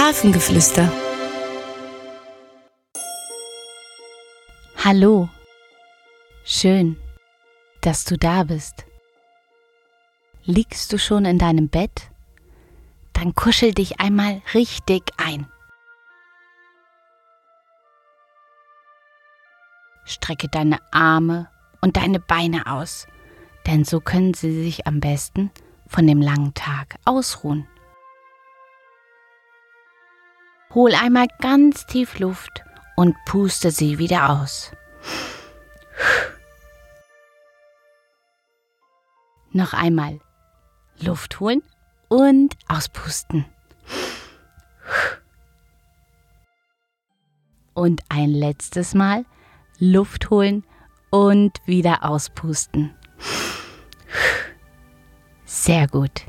Hafengeflüster. Hallo. Schön, dass du da bist. Liegst du schon in deinem Bett? Dann kuschel dich einmal richtig ein. Strecke deine Arme und deine Beine aus, denn so können sie sich am besten von dem langen Tag ausruhen. Hol einmal ganz tief Luft und puste sie wieder aus. Noch einmal Luft holen und auspusten. Und ein letztes Mal Luft holen und wieder auspusten. Sehr gut.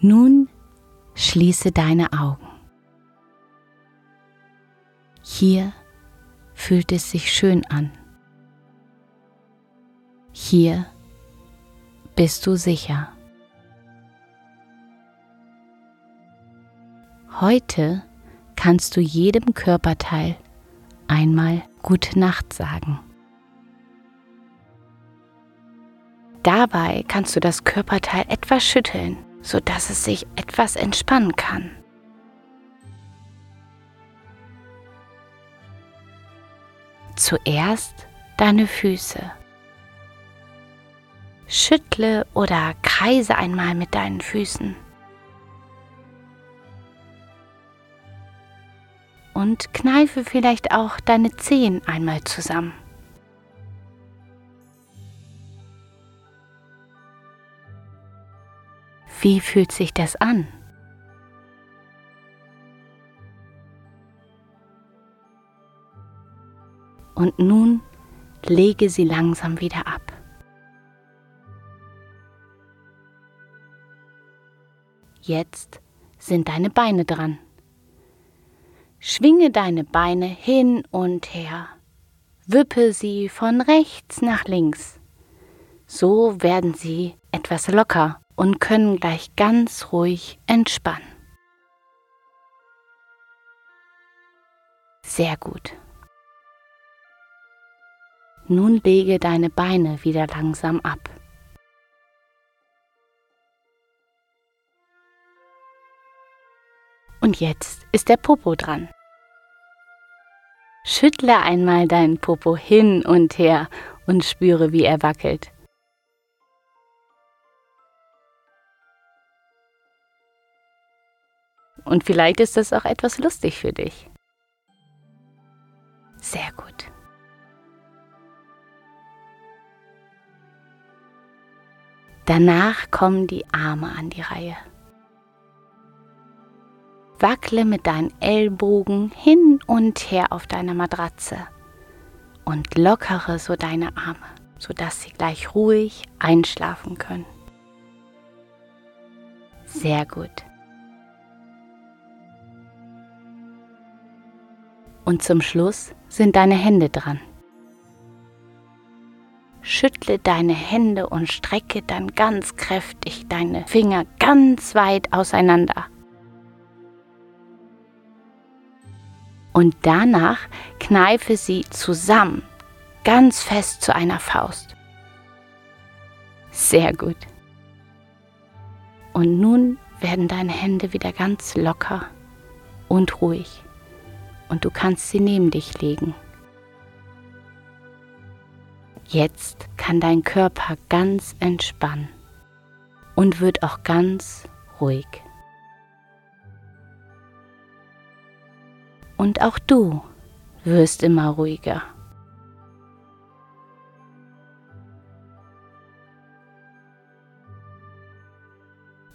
Nun schließe deine Augen. Hier fühlt es sich schön an. Hier bist du sicher. Heute kannst du jedem Körperteil einmal Gute Nacht sagen. Dabei kannst du das Körperteil etwas schütteln, sodass es sich etwas entspannen kann. Zuerst deine Füße. Schüttle oder kreise einmal mit deinen Füßen. Und kneife vielleicht auch deine Zehen einmal zusammen. Wie fühlt sich das an? Und nun lege sie langsam wieder ab. Jetzt sind deine Beine dran. Schwinge deine Beine hin und her. Wippe sie von rechts nach links. So werden sie etwas locker und können gleich ganz ruhig entspannen. Sehr gut. Nun lege deine Beine wieder langsam ab. Und jetzt ist der Popo dran. Schüttle einmal deinen Popo hin und her und spüre, wie er wackelt. Und vielleicht ist das auch etwas lustig für dich. Sehr gut. Danach kommen die Arme an die Reihe. Wackle mit deinen Ellbogen hin und her auf deiner Matratze und lockere so deine Arme, sodass sie gleich ruhig einschlafen können. Sehr gut. Und zum Schluss sind deine Hände dran. Schüttle deine Hände und strecke dann ganz kräftig deine Finger ganz weit auseinander. Und danach kneife sie zusammen, ganz fest zu einer Faust. Sehr gut. Und nun werden deine Hände wieder ganz locker und ruhig und du kannst sie neben dich legen. Jetzt kann dein Körper ganz entspannen und wird auch ganz ruhig. Und auch du wirst immer ruhiger.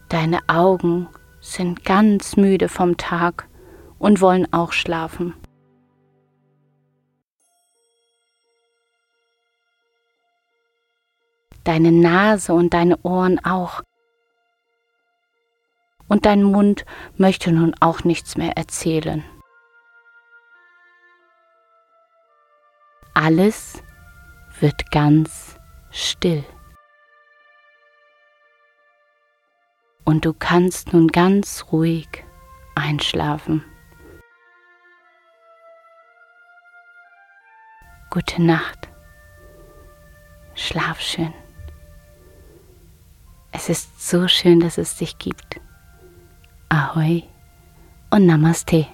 Deine Augen sind ganz müde vom Tag und wollen auch schlafen. Deine Nase und deine Ohren auch. Und dein Mund möchte nun auch nichts mehr erzählen. Alles wird ganz still. Und du kannst nun ganz ruhig einschlafen. Gute Nacht. Schlaf schön. Es ist so schön, dass es dich gibt. Ahoi und Namaste.